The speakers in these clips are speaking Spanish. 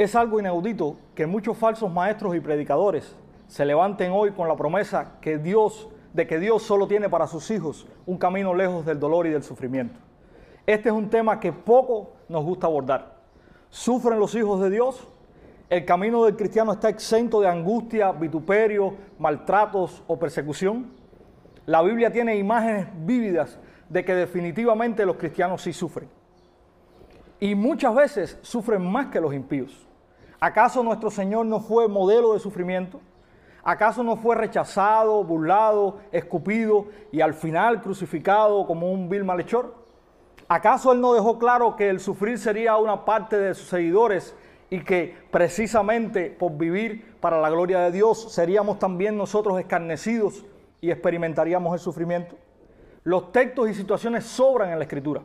Es algo inaudito que muchos falsos maestros y predicadores se levanten hoy con la promesa que Dios, de que Dios solo tiene para sus hijos un camino lejos del dolor y del sufrimiento. Este es un tema que poco nos gusta abordar. ¿Sufren los hijos de Dios? ¿El camino del cristiano está exento de angustia, vituperio, maltratos o persecución? La Biblia tiene imágenes vívidas de que definitivamente los cristianos sí sufren. Y muchas veces sufren más que los impíos. ¿Acaso nuestro Señor no fue modelo de sufrimiento? ¿Acaso no fue rechazado, burlado, escupido y al final crucificado como un vil malhechor? ¿Acaso Él no dejó claro que el sufrir sería una parte de sus seguidores y que precisamente por vivir para la gloria de Dios seríamos también nosotros escarnecidos y experimentaríamos el sufrimiento? Los textos y situaciones sobran en la Escritura,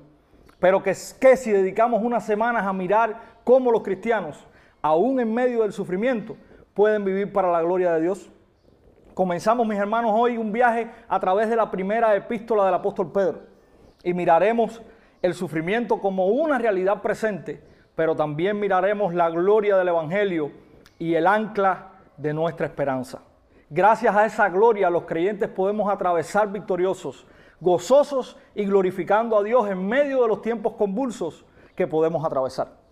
pero que, que si dedicamos unas semanas a mirar cómo los cristianos, aún en medio del sufrimiento, pueden vivir para la gloria de Dios. Comenzamos, mis hermanos, hoy un viaje a través de la primera epístola del apóstol Pedro y miraremos el sufrimiento como una realidad presente, pero también miraremos la gloria del Evangelio y el ancla de nuestra esperanza. Gracias a esa gloria los creyentes podemos atravesar victoriosos, gozosos y glorificando a Dios en medio de los tiempos convulsos que podemos atravesar.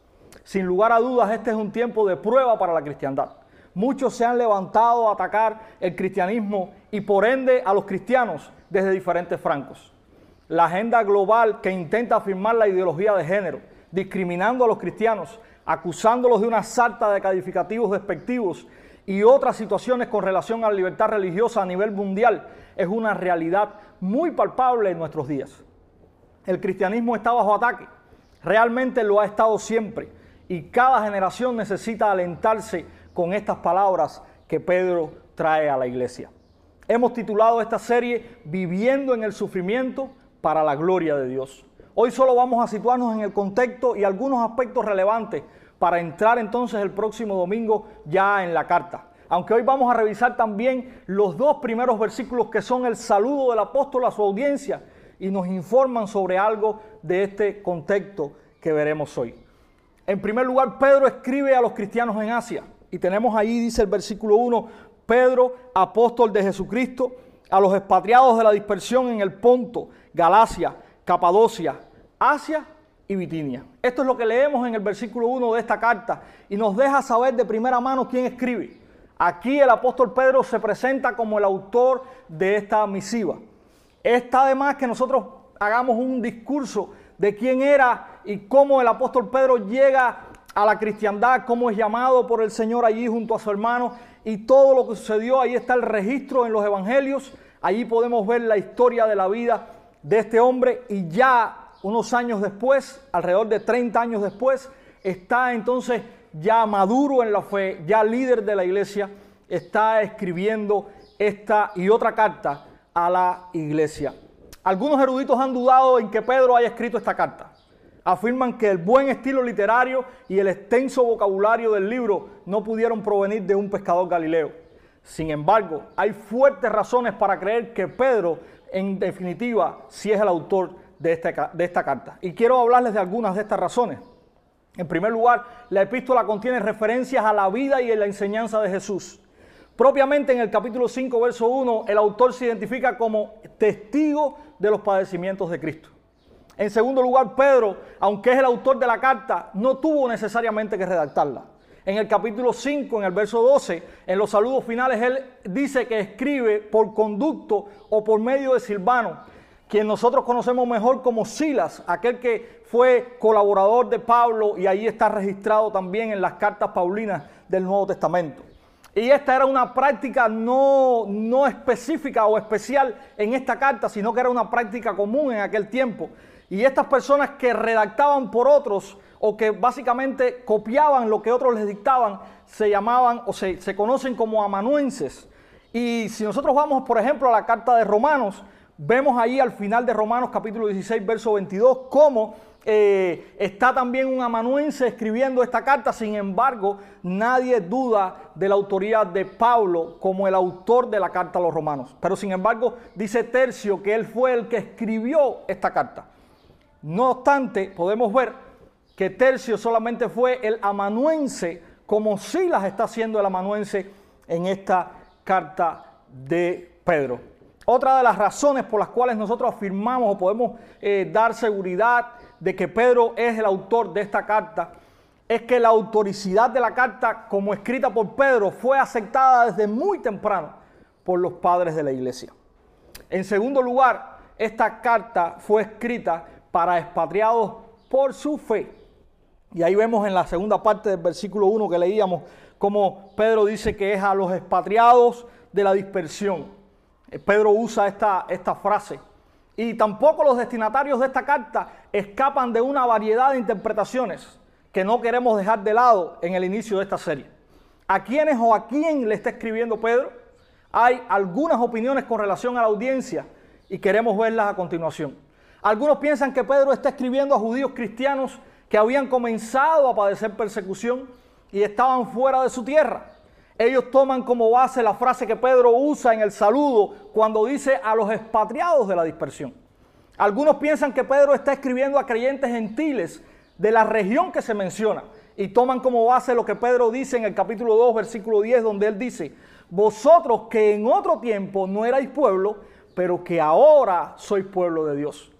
Sin lugar a dudas, este es un tiempo de prueba para la cristiandad. Muchos se han levantado a atacar el cristianismo y por ende a los cristianos desde diferentes francos. La agenda global que intenta afirmar la ideología de género, discriminando a los cristianos, acusándolos de una sarta de calificativos despectivos y otras situaciones con relación a la libertad religiosa a nivel mundial, es una realidad muy palpable en nuestros días. El cristianismo está bajo ataque, realmente lo ha estado siempre, y cada generación necesita alentarse con estas palabras que Pedro trae a la iglesia. Hemos titulado esta serie Viviendo en el sufrimiento para la gloria de Dios. Hoy solo vamos a situarnos en el contexto y algunos aspectos relevantes para entrar entonces el próximo domingo ya en la carta. Aunque hoy vamos a revisar también los dos primeros versículos que son el saludo del apóstol a su audiencia y nos informan sobre algo de este contexto que veremos hoy. En primer lugar, Pedro escribe a los cristianos en Asia. Y tenemos ahí, dice el versículo 1, Pedro, apóstol de Jesucristo, a los expatriados de la dispersión en el Ponto, Galacia, Capadocia, Asia y Bitinia. Esto es lo que leemos en el versículo 1 de esta carta y nos deja saber de primera mano quién escribe. Aquí el apóstol Pedro se presenta como el autor de esta misiva. Está además que nosotros hagamos un discurso de quién era y cómo el apóstol Pedro llega a la cristiandad, cómo es llamado por el Señor allí junto a su hermano y todo lo que sucedió. Ahí está el registro en los evangelios. Allí podemos ver la historia de la vida de este hombre y ya unos años después, alrededor de 30 años después, está entonces ya maduro en la fe, ya líder de la iglesia, está escribiendo esta y otra carta a la iglesia. Algunos eruditos han dudado en que Pedro haya escrito esta carta afirman que el buen estilo literario y el extenso vocabulario del libro no pudieron provenir de un pescador galileo. Sin embargo, hay fuertes razones para creer que Pedro, en definitiva, sí es el autor de esta, carta. Y quiero hablarles de algunas de estas razones. En primer lugar, la epístola contiene referencias a la vida y a la enseñanza de Jesús. Propiamente en el capítulo 5, verso 1, el autor se identifica como testigo de los padecimientos de Cristo. En segundo lugar, Pedro, aunque es el autor de la carta, no tuvo necesariamente que redactarla. En el capítulo 5, en el verso 12, en los saludos finales, él dice que escribe por conducto o por medio de Silvano, quien nosotros conocemos mejor como Silas, aquel que fue colaborador de Pablo y ahí está registrado también en las cartas paulinas del Nuevo Testamento. Y esta era una práctica no, no específica o especial en esta carta, sino que era una práctica común en aquel tiempo. Y estas personas que redactaban por otros o que básicamente copiaban lo que otros les dictaban, se llamaban o se, conocen como amanuenses. Y si nosotros vamos, por ejemplo, a la carta de Romanos, vemos ahí al final de Romanos capítulo 16, verso 22, cómo eh, está también un amanuense escribiendo esta carta. Sin embargo, nadie duda de la autoría de Pablo como el autor de la carta a los romanos. Pero sin embargo, dice Tercio que él fue el que escribió esta carta. No obstante, podemos ver que Tercio solamente fue el amanuense como sí las está haciendo el amanuense en esta carta de Pedro. Otra de las razones por las cuales nosotros afirmamos o podemos eh, dar seguridad de que Pedro es el autor de esta carta es que la autoricidad de la carta como escrita por Pedro fue aceptada desde muy temprano por los padres de la iglesia. En segundo lugar, esta carta fue escrita para expatriados por su fe. Y ahí vemos en la segunda parte del versículo 1 que leíamos como Pedro dice que es a los expatriados de la dispersión. Eh, Pedro usa esta, esta frase. Y tampoco los destinatarios de esta carta escapan de una variedad de interpretaciones que no queremos dejar de lado en el inicio de esta serie. ¿A quiénes o a quién le está escribiendo Pedro? Hay algunas opiniones con relación a la audiencia y queremos verlas a continuación. Algunos piensan que Pedro está escribiendo a judíos cristianos que habían comenzado a padecer persecución y estaban fuera de su tierra. Ellos toman como base la frase que Pedro usa en el saludo cuando dice a los expatriados de la dispersión. Algunos piensan que Pedro está escribiendo a creyentes gentiles de la región que se menciona y toman como base lo que Pedro dice en el capítulo 2, versículo 10, donde él dice, vosotros que en otro tiempo no erais pueblo, pero que ahora sois pueblo de Dios.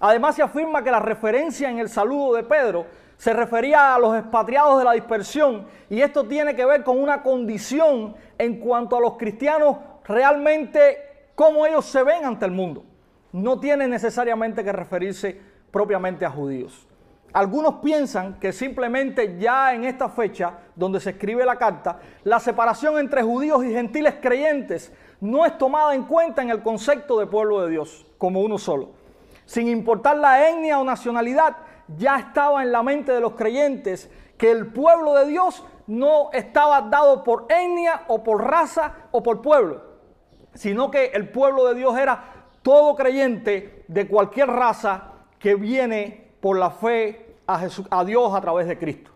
Además se afirma que la referencia en el saludo de Pedro se refería a los expatriados de la dispersión y esto tiene que ver con una condición en cuanto a los cristianos realmente cómo ellos se ven ante el mundo. No tiene necesariamente que referirse propiamente a judíos. Algunos piensan que simplemente ya en esta fecha, donde se escribe la carta, la separación entre judíos y gentiles creyentes no es tomada en cuenta en el concepto de pueblo de Dios como uno solo. Sin importar la etnia o nacionalidad, ya estaba en la mente de los creyentes que el pueblo de Dios no estaba dado por etnia o por raza o por pueblo, sino que el pueblo de Dios era todo creyente de cualquier raza que viene por la fe a, a Dios a través de Cristo.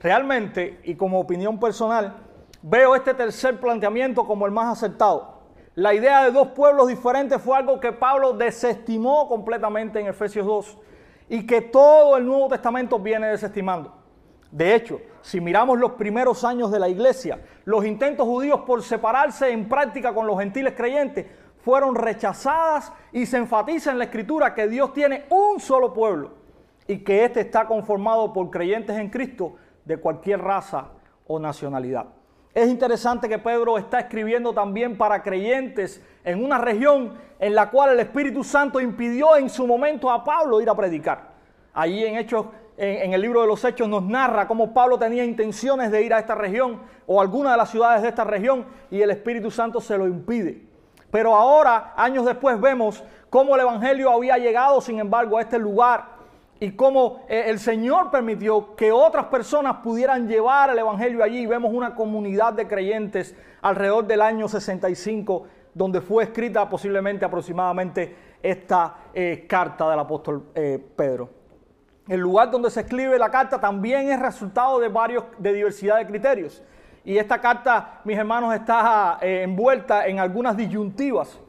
Realmente, y como opinión personal, veo este tercer planteamiento como el más acertado. La idea de dos pueblos diferentes fue algo que Pablo desestimó completamente en Efesios 2 y que todo el Nuevo Testamento viene desestimando. De hecho, si miramos los primeros años de la iglesia, los intentos judíos por separarse en práctica con los gentiles creyentes fueron rechazadas y se enfatiza en la escritura que Dios tiene un solo pueblo y que éste está conformado por creyentes en Cristo de cualquier raza o nacionalidad. Es interesante que Pedro está escribiendo también para creyentes en una región en la cual el Espíritu Santo impidió en su momento a Pablo ir a predicar. Allí en Hechos, en, el libro de los Hechos nos narra cómo Pablo tenía intenciones de ir a esta región o alguna de las ciudades de esta región y el Espíritu Santo se lo impide. Pero ahora, años después, vemos cómo el Evangelio había llegado, sin embargo, a este lugar y cómo eh, el Señor permitió que otras personas pudieran llevar el Evangelio allí. Vemos una comunidad de creyentes alrededor del año 65, donde fue escrita posiblemente aproximadamente esta eh, carta del apóstol eh, Pedro. El lugar donde se escribe la carta también es resultado de varios, de diversidad de criterios. Y esta carta, mis hermanos, está envuelta en algunas disyuntivas.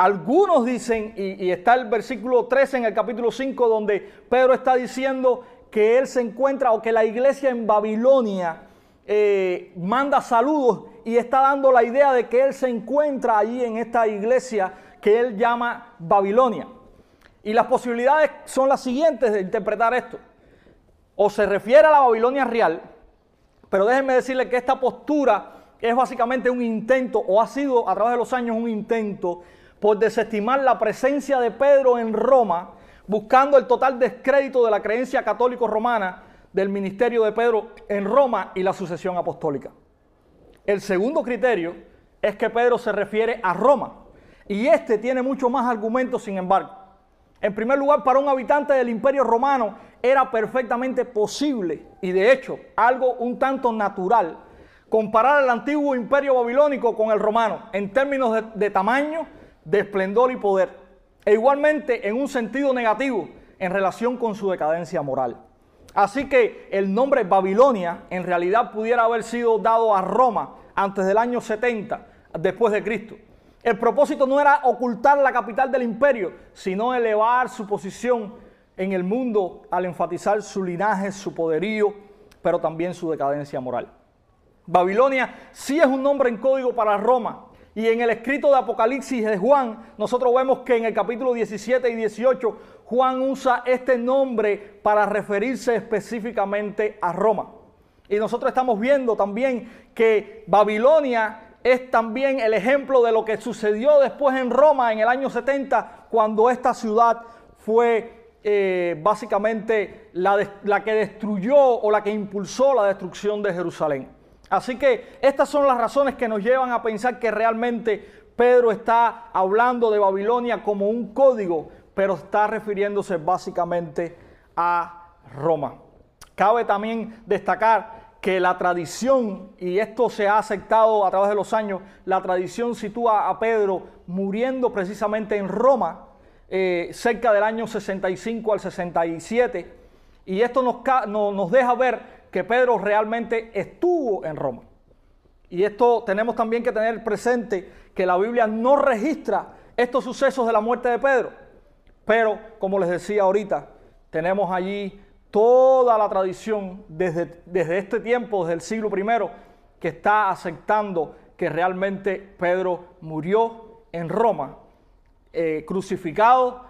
Algunos dicen, y, está el versículo 13 en el capítulo 5, donde Pedro está diciendo que él se encuentra o que la iglesia en Babilonia eh, manda saludos y está dando la idea de que él se encuentra allí en esta iglesia que él llama Babilonia. Y las posibilidades son las siguientes de interpretar esto. O se refiere a la Babilonia real, pero déjenme decirle que esta postura es básicamente un intento, o ha sido a través de los años un intento por desestimar la presencia de Pedro en Roma, buscando el total descrédito de la creencia católico romana del ministerio de Pedro en Roma y la sucesión apostólica. El segundo criterio es que Pedro se refiere a Roma y este tiene mucho más argumentos, sin embargo. En primer lugar, para un habitante del imperio romano era perfectamente posible y de hecho algo un tanto natural comparar el antiguo imperio babilónico con el romano en términos de, de tamaño, de esplendor y poder, e igualmente en un sentido negativo en relación con su decadencia moral. Así que el nombre Babilonia en realidad pudiera haber sido dado a Roma antes del año 70 después de Cristo. El propósito no era ocultar la capital del imperio, sino elevar su posición en el mundo al enfatizar su linaje, su poderío pero también su decadencia moral. Babilonia sí es un nombre en código para Roma. Y en el escrito de Apocalipsis de Juan, nosotros vemos que en el capítulo 17 y 18, Juan usa este nombre para referirse específicamente a Roma. Y nosotros estamos viendo también que Babilonia es también el ejemplo de lo que sucedió después en Roma en el año 70, cuando esta ciudad fue eh, básicamente la, la que destruyó o la que impulsó la destrucción de Jerusalén. Así que estas son las razones que nos llevan a pensar que realmente Pedro está hablando de Babilonia como un código, pero está refiriéndose básicamente a Roma. Cabe también destacar que la tradición, y esto se ha aceptado a través de los años, la tradición sitúa a Pedro muriendo precisamente en Roma, eh, cerca del año 65 al 67, y esto nos, nos deja ver que Pedro realmente estuvo en Roma. Y esto tenemos también que tener presente que la Biblia no registra estos sucesos de la muerte de Pedro, pero como les decía ahorita, tenemos allí toda la tradición desde, desde este tiempo, desde el siglo I, que está aceptando que realmente Pedro murió en Roma, eh, crucificado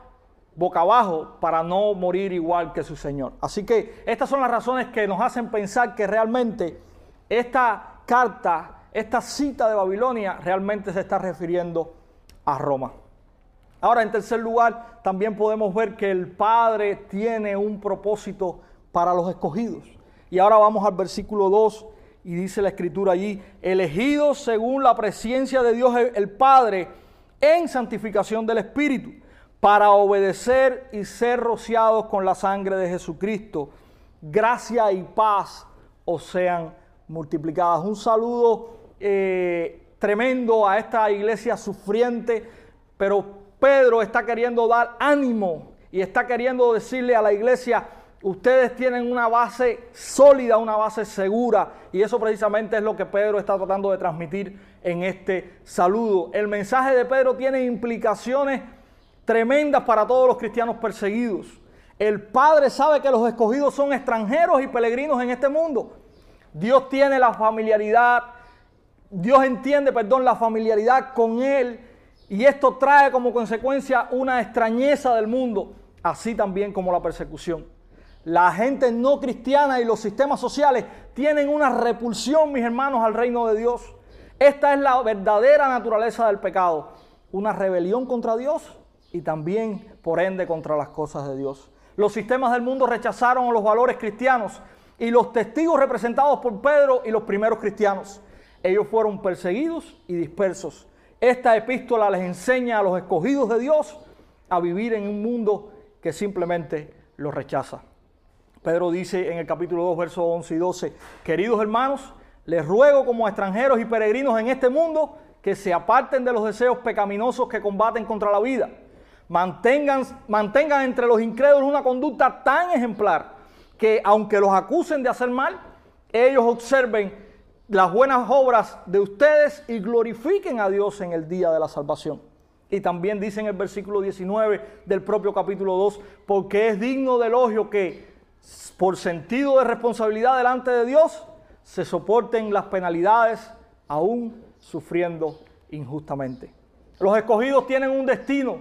boca abajo para no morir igual que su Señor. Así que estas son las razones que nos hacen pensar que realmente esta carta, esta cita de Babilonia, realmente se está refiriendo a Roma. Ahora, en tercer lugar, también podemos ver que el Padre tiene un propósito para los escogidos. Y ahora vamos al versículo 2 y dice la escritura allí, elegidos según la presencia de Dios el Padre en santificación del Espíritu, para obedecer y ser rociados con la sangre de Jesucristo. Gracia y paz os sean multiplicadas. Un saludo eh, tremendo a esta iglesia sufriente, pero Pedro está queriendo dar ánimo y está queriendo decirle a la iglesia, ustedes tienen una base sólida, una base segura. Y eso precisamente es lo que Pedro está tratando de transmitir en este saludo. El mensaje de Pedro tiene implicaciones tremendas para todos los cristianos perseguidos. El Padre sabe que los escogidos son extranjeros y peregrinos en este mundo. Dios tiene la familiaridad, Dios entiende, perdón, la familiaridad con Él y esto trae como consecuencia una extrañeza del mundo, así también como la persecución. La gente no cristiana y los sistemas sociales tienen una repulsión, mis hermanos, al reino de Dios. Esta es la verdadera naturaleza del pecado, una rebelión contra Dios y también, por ende, contra las cosas de Dios. Los sistemas del mundo rechazaron los valores cristianos y los testigos representados por Pedro y los primeros cristianos. Ellos fueron perseguidos y dispersos. Esta epístola les enseña a los escogidos de Dios a vivir en un mundo que simplemente los rechaza. Pedro dice en el capítulo 2, versos 11 y 12, queridos hermanos, les ruego como extranjeros y peregrinos en este mundo que se aparten de los deseos pecaminosos que combaten contra la vida. Mantengan, mantengan entre los incrédulos una conducta tan ejemplar que aunque los acusen de hacer mal, ellos observen las buenas obras de ustedes y glorifiquen a Dios en el día de la salvación. Y también dice en el versículo 19 del propio capítulo 2, porque es digno de elogio que por sentido de responsabilidad delante de Dios se soporten las penalidades aún sufriendo injustamente. Los escogidos tienen un destino,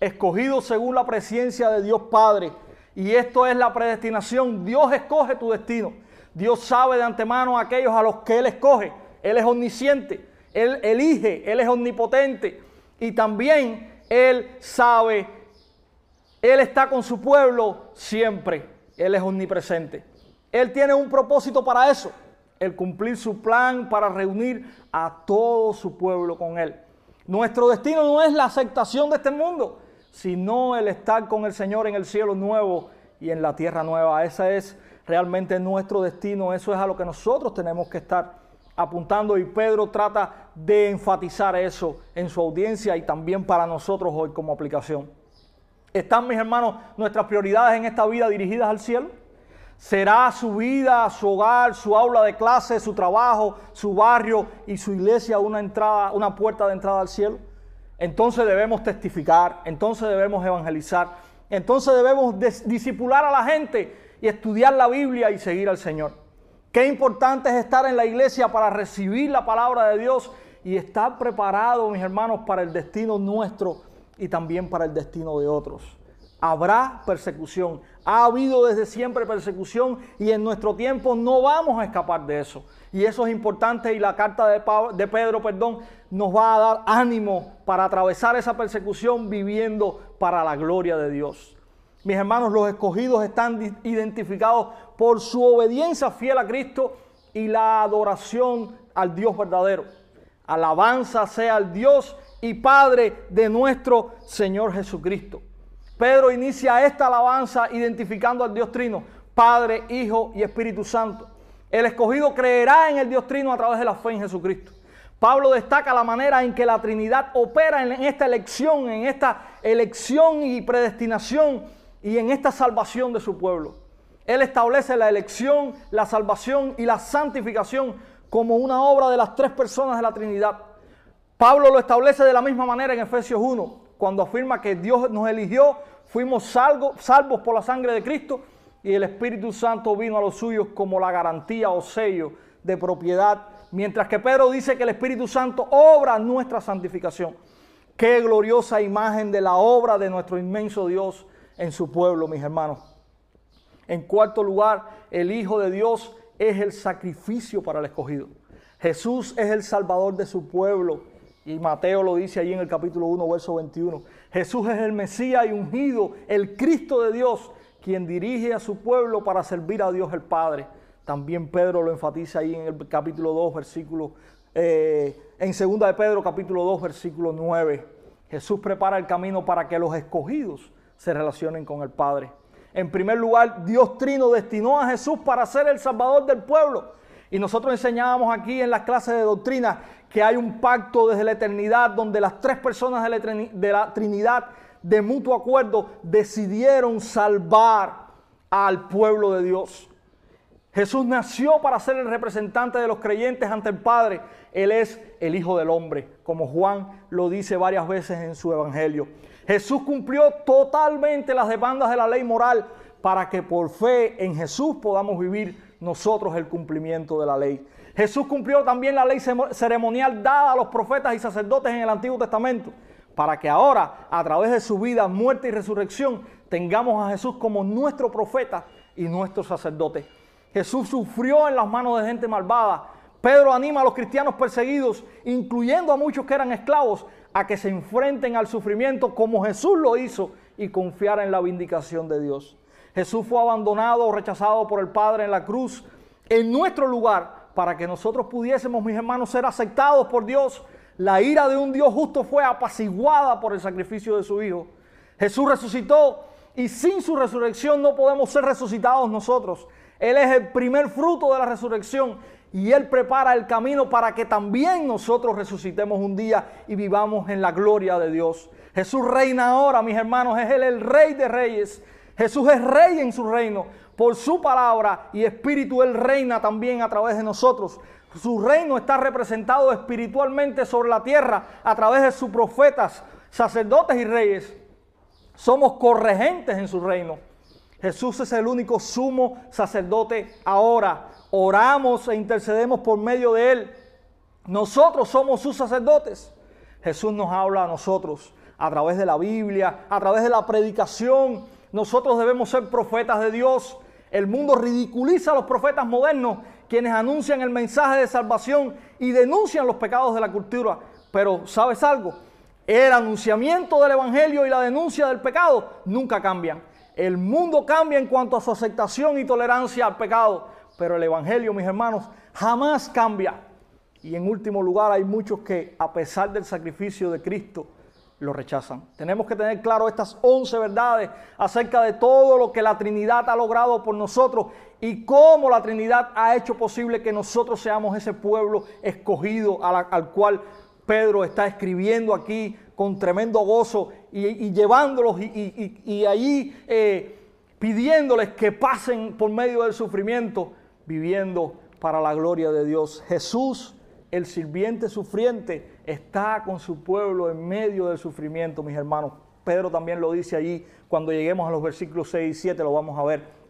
escogidos según la presencia de Dios Padre. Y esto es la predestinación. Dios escoge tu destino. Dios sabe de antemano a aquellos a los que Él escoge. Él es omnisciente, Él elige, Él es omnipotente. Y también Él sabe, Él está con su pueblo siempre. Él es omnipresente. Él tiene un propósito para eso, el cumplir su plan para reunir a todo su pueblo con Él. Nuestro destino no es la aceptación de este mundo, sino el estar con el Señor en el cielo nuevo y en la tierra nueva. Esa es realmente nuestro destino. Eso es a lo que nosotros tenemos que estar apuntando y Pedro trata de enfatizar eso en su audiencia y también para nosotros hoy como aplicación. ¿Están mis hermanos nuestras prioridades en esta vida dirigidas al cielo? ¿Será su vida, su hogar, su aula de clase, su trabajo, su barrio y su iglesia una entrada, una puerta de entrada al cielo? Entonces debemos testificar, entonces debemos evangelizar, entonces debemos disipular a la gente y estudiar la Biblia y seguir al Señor. Qué importante es estar en la iglesia para recibir la palabra de Dios y estar preparado, mis hermanos, para el destino nuestro y también para el destino de otros. Habrá persecución, ha habido desde siempre persecución y en nuestro tiempo no vamos a escapar de eso. Y eso es importante y la carta de, Pedro, perdón, nos va a dar ánimo para atravesar esa persecución viviendo para la gloria de Dios. Mis hermanos, los escogidos están identificados por su obediencia fiel a Cristo y la adoración al Dios verdadero. Alabanza sea al Dios y Padre de nuestro Señor Jesucristo. Pedro inicia esta alabanza identificando al Dios Trino, Padre, Hijo y Espíritu Santo. El escogido creerá en el Dios Trino a través de la fe en Jesucristo. Pablo destaca la manera en que la Trinidad opera en esta elección, en esta elección y predestinación y en esta salvación de su pueblo. Él establece la elección, la salvación y la santificación como una obra de las tres personas de la Trinidad. Pablo lo establece de la misma manera en Efesios 1, cuando afirma que Dios nos eligió, fuimos salvos, salvos por la sangre de Cristo y el Espíritu Santo vino a los suyos como la garantía o sello de propiedad, mientras que Pedro dice que el Espíritu Santo obra nuestra santificación. Qué gloriosa imagen de la obra de nuestro inmenso Dios en su pueblo, mis hermanos. En cuarto lugar, el Hijo de Dios es el sacrificio para el escogido. Jesús es el Salvador de su pueblo y Mateo lo dice allí en el capítulo 1, verso 21. Jesús es el Mesías y ungido, el Cristo de Dios, quien dirige a su pueblo para servir a Dios el Padre. También Pedro lo enfatiza ahí en el capítulo 2, versículo, eh, en segunda de Pedro, capítulo 2, versículo 9. Jesús prepara el camino para que los escogidos se relacionen con el Padre. En primer lugar, Dios Trino destinó a Jesús para ser el Salvador del pueblo. Y nosotros enseñábamos aquí en las clases de doctrina que hay un pacto desde la eternidad donde las tres personas de la, Trinidad de mutuo acuerdo decidieron salvar al pueblo de Dios. Jesús nació para ser el representante de los creyentes ante el Padre. Él es el Hijo del Hombre, como Juan lo dice varias veces en su Evangelio. Jesús cumplió totalmente las demandas de la ley moral para que por fe en Jesús podamos vivir nosotros el cumplimiento de la ley. Jesús cumplió también la ley ceremonial dada a los profetas y sacerdotes en el Antiguo Testamento, para que ahora, a través de su vida, muerte y resurrección, tengamos a Jesús como nuestro profeta y nuestro sacerdote. Jesús sufrió en las manos de gente malvada. Pedro anima a los cristianos perseguidos, incluyendo a muchos que eran esclavos, a que se enfrenten al sufrimiento como Jesús lo hizo y confiar en la vindicación de Dios. Jesús fue abandonado o rechazado por el Padre en la cruz en nuestro lugar para que nosotros pudiésemos, mis hermanos, ser aceptados por Dios. La ira de un Dios justo fue apaciguada por el sacrificio de su Hijo. Jesús resucitó y sin su resurrección no podemos ser resucitados nosotros. Él es el primer fruto de la resurrección y Él prepara el camino para que también nosotros resucitemos un día y vivamos en la gloria de Dios. Jesús reina ahora, mis hermanos, es Él el rey de reyes. Jesús es rey en su reino por su palabra y espíritu Él reina también a través de nosotros. Su reino está representado espiritualmente sobre la tierra a través de sus profetas, sacerdotes y reyes. Somos corregentes en su reino. Jesús es el único sumo sacerdote ahora. Oramos e intercedemos por medio de Él. Nosotros somos sus sacerdotes. Jesús nos habla a nosotros a través de la Biblia, a través de la predicación. Nosotros debemos ser profetas de Dios. El mundo ridiculiza a los profetas modernos, quienes anuncian el mensaje de salvación y denuncian los pecados de la cultura. Pero, ¿sabes algo? El anunciamiento del Evangelio y la denuncia del pecado nunca cambian. El mundo cambia en cuanto a su aceptación y tolerancia al pecado, pero el Evangelio, mis hermanos, jamás cambia. Y en último lugar, hay muchos que, a pesar del sacrificio de Cristo, lo rechazan. Tenemos que tener claro estas 11 verdades acerca de todo lo que la Trinidad ha logrado por nosotros y cómo la Trinidad ha hecho posible que nosotros seamos ese pueblo escogido al cual Pedro está escribiendo aquí con tremendo gozo y, llevándolos y, y allí eh, pidiéndoles que pasen por medio del sufrimiento, viviendo para la gloria de Dios. Jesús, el sirviente sufriente, está con su pueblo en medio del sufrimiento, mis hermanos. Pedro también lo dice allí, cuando lleguemos a los versículos 6 y 7 lo vamos a ver.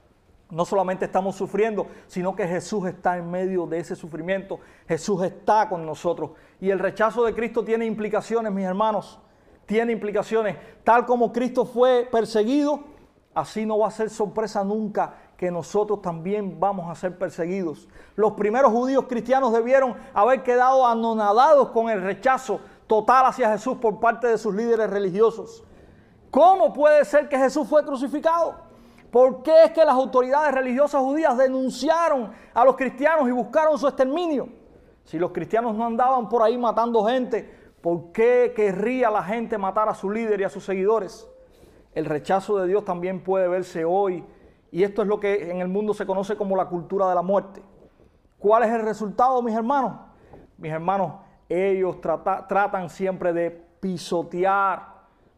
No solamente estamos sufriendo, sino que Jesús está en medio de ese sufrimiento. Jesús está con nosotros. Y el rechazo de Cristo tiene implicaciones, mis hermanos. Tiene implicaciones. Tal como Cristo fue perseguido, así no va a ser sorpresa nunca que nosotros también vamos a ser perseguidos. Los primeros judíos cristianos debieron haber quedado anonadados con el rechazo total hacia Jesús por parte de sus líderes religiosos. ¿Cómo puede ser que Jesús fue crucificado? ¿Por qué es que las autoridades religiosas judías denunciaron a los cristianos y buscaron su exterminio? Si los cristianos no andaban por ahí matando gente, ¿por qué querría la gente matar a su líder y a sus seguidores? El rechazo de Dios también puede verse hoy y esto es lo que en el mundo se conoce como la cultura de la muerte. ¿Cuál es el resultado, mis hermanos? Mis hermanos, ellos tratan siempre de pisotear,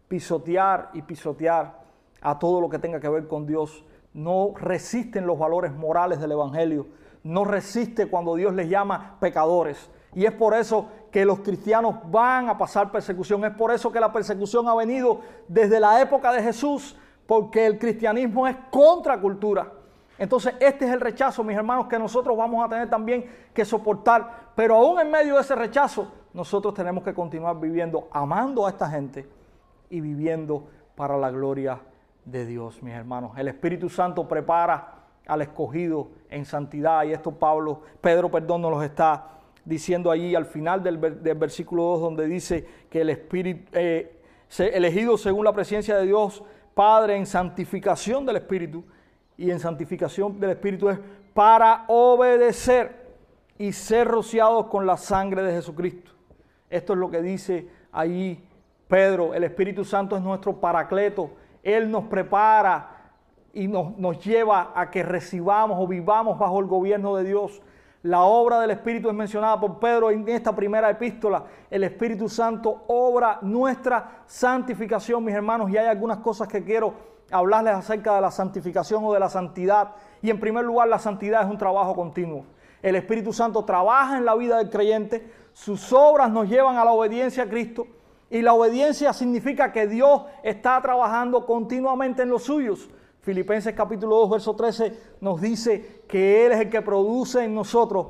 pisotear y pisotear a todo lo que tenga que ver con Dios. No resisten los valores morales del Evangelio. No resiste cuando Dios les llama pecadores. Y es por eso que los cristianos van a pasar persecución. Es por eso que la persecución ha venido desde la época de Jesús porque el cristianismo es contracultura. Entonces, este es el rechazo, mis hermanos, que nosotros vamos a tener también que soportar. Pero aún en medio de ese rechazo, nosotros tenemos que continuar viviendo, amando a esta gente y viviendo para la gloria de Dios, mis hermanos. El Espíritu Santo prepara al escogido en santidad y esto Pablo, Pedro, perdón, nos lo está diciendo allí al final del, versículo 2 donde dice que el Espíritu, eh, elegido según la presencia de Dios, Padre, en santificación del Espíritu. Y en santificación del Espíritu es para obedecer y ser rociados con la sangre de Jesucristo. Esto es lo que dice ahí Pedro. El Espíritu Santo es nuestro paracleto. Él nos prepara y nos, nos lleva a que recibamos o vivamos bajo el gobierno de Dios. La obra del Espíritu es mencionada por Pedro en esta primera epístola. El Espíritu Santo obra nuestra santificación, mis hermanos, y hay algunas cosas que quiero hablarles acerca de la santificación o de la santidad. Y en primer lugar, la santidad es un trabajo continuo. El Espíritu Santo trabaja en la vida del creyente, sus obras nos llevan a la obediencia a Cristo y la obediencia significa que Dios está trabajando continuamente en los suyos. Filipenses capítulo 2, verso 13 nos dice que Él es el que produce en nosotros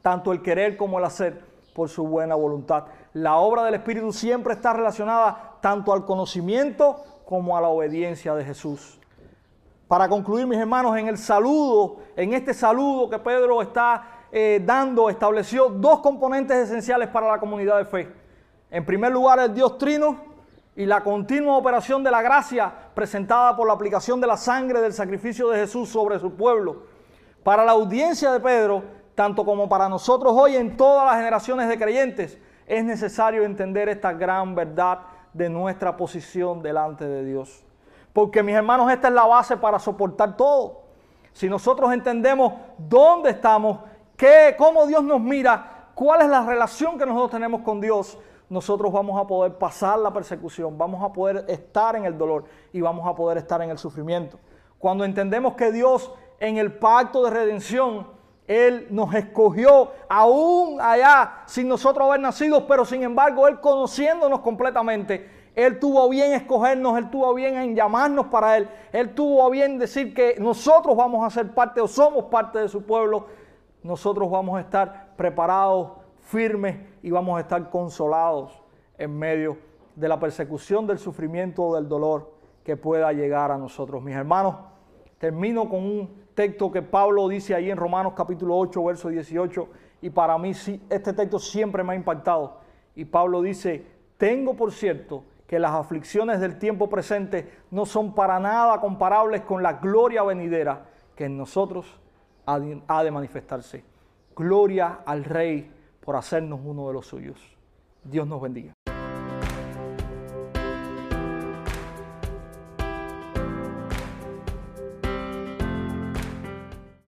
tanto el querer como el hacer por su buena voluntad. La obra del Espíritu siempre está relacionada tanto al conocimiento como a la obediencia de Jesús. Para concluir, mis hermanos, en el saludo, en este saludo que Pedro está eh, dando, estableció dos componentes esenciales para la comunidad de fe. En primer lugar, el Dios Trino, y la continua operación de la gracia presentada por la aplicación de la sangre del sacrificio de Jesús sobre su pueblo. Para la audiencia de Pedro, tanto como para nosotros hoy en todas las generaciones de creyentes, es necesario entender esta gran verdad de nuestra posición delante de Dios. Porque mis hermanos, esta es la base para soportar todo. Si nosotros entendemos dónde estamos, qué, cómo Dios nos mira, cuál es la relación que nosotros tenemos con Dios, nosotros vamos a poder pasar la persecución, vamos a poder estar en el dolor y vamos a poder estar en el sufrimiento. Cuando entendemos que Dios en el pacto de redención, Él nos escogió aún allá sin nosotros haber nacido, pero sin embargo Él conociéndonos completamente, Él tuvo bien escogernos, Él tuvo bien en llamarnos para Él, Él tuvo bien decir que nosotros vamos a ser parte o somos parte de su pueblo, nosotros vamos a estar preparados firmes y vamos a estar consolados en medio de la persecución, del sufrimiento o del dolor que pueda llegar a nosotros. Mis hermanos, termino con un texto que Pablo dice ahí en Romanos capítulo 8, verso 18, y para mí este texto siempre me ha impactado. Y Pablo dice, tengo por cierto que las aflicciones del tiempo presente no son para nada comparables con la gloria venidera que en nosotros ha de manifestarse. Gloria al Rey por hacernos uno de los suyos. Dios nos bendiga.